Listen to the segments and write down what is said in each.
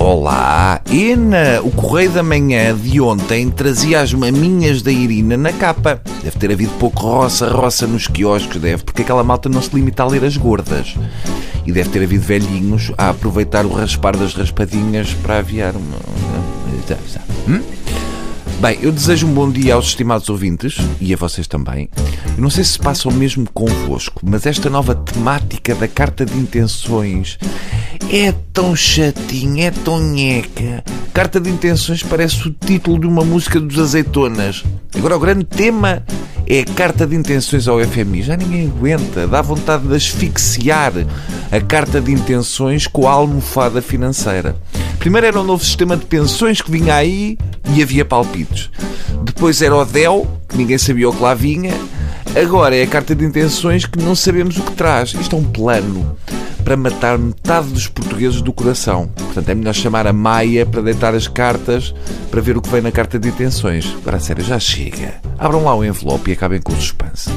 Olá! E na, o Correio da Manhã de ontem trazia as maminhas da Irina na capa. Deve ter havido pouco roça-roça nos quiosques, deve, porque aquela malta não se limita a ler as gordas. E deve ter havido velhinhos a aproveitar o raspar das raspadinhas para aviar uma. Hum? Bem, eu desejo um bom dia aos estimados ouvintes e a vocês também. Eu não sei se passa o mesmo convosco, mas esta nova temática da carta de intenções é tão chatinha, é tão nheca. Carta de intenções parece o título de uma música dos azeitonas. Agora, o grande tema é a carta de intenções ao FMI. Já ninguém aguenta, dá vontade de asfixiar a carta de intenções com a almofada financeira. Primeiro era um novo sistema de pensões que vinha aí e havia palpites. Depois era o DEL, que ninguém sabia o que lá vinha. Agora é a carta de intenções que não sabemos o que traz. Isto é um plano para matar metade dos portugueses do coração. Portanto, é melhor chamar a Maia para deitar as cartas para ver o que vem na carta de intenções. Agora, a sério, já chega. Abram lá o envelope e acabem com o suspense.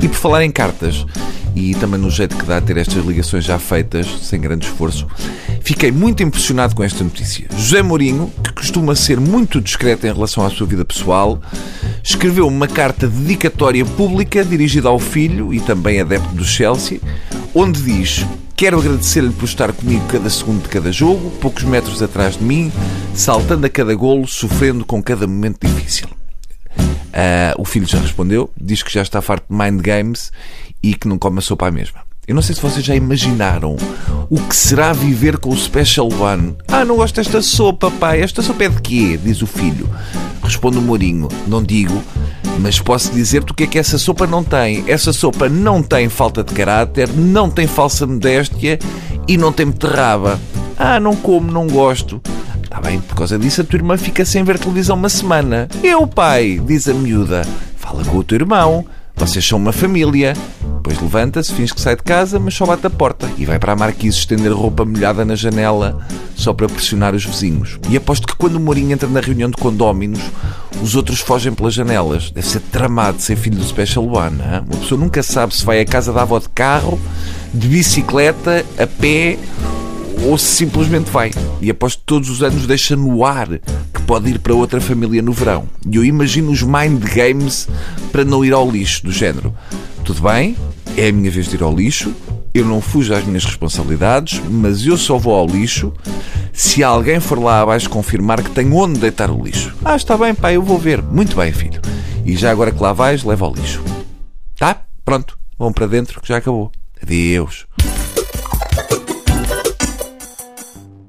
E por falar em cartas, e também no jeito que dá a ter estas ligações já feitas, sem grande esforço, Fiquei muito impressionado com esta notícia. José Mourinho, que costuma ser muito discreto em relação à sua vida pessoal, escreveu uma carta dedicatória pública dirigida ao filho e também adepto do Chelsea, onde diz: Quero agradecer-lhe por estar comigo cada segundo de cada jogo, poucos metros atrás de mim, saltando a cada golo, sofrendo com cada momento difícil. Uh, o filho já respondeu, diz que já está farto de mind games e que não come a sopa à mesma. Eu não sei se vocês já imaginaram o que será viver com o Special One. Ah, não gosto desta sopa, pai. Esta sopa é de quê? Diz o filho. Responde o Mourinho. Não digo, mas posso dizer-te o que é que essa sopa não tem. Essa sopa não tem falta de caráter, não tem falsa modéstia e não tem beterraba. Ah, não como, não gosto. Está bem, por causa disso a tua irmã fica sem ver televisão uma semana. Eu, pai, diz a miúda. Fala com o teu irmão. Vocês são uma família. Depois levanta-se, finge que sai de casa, mas só bate a porta e vai para a marquise estender roupa molhada na janela só para pressionar os vizinhos. E aposto que quando o Mourinho entra na reunião de condóminos, os outros fogem pelas janelas. Deve ser tramado ser filho do Special One. Hein? Uma pessoa nunca sabe se vai à casa da avó de carro, de bicicleta, a pé ou se simplesmente vai. E aposto que todos os anos deixa no ar que pode ir para outra família no verão. E eu imagino os mind games para não ir ao lixo, do género. Tudo bem, é a minha vez de ir ao lixo, eu não fujo às minhas responsabilidades, mas eu só vou ao lixo se alguém for lá abaixo confirmar que tem onde deitar o lixo. Ah, está bem, pai, eu vou ver. Muito bem, filho. E já agora que lá vais, leva ao lixo. Tá? Pronto. Vão para dentro que já acabou. Adeus.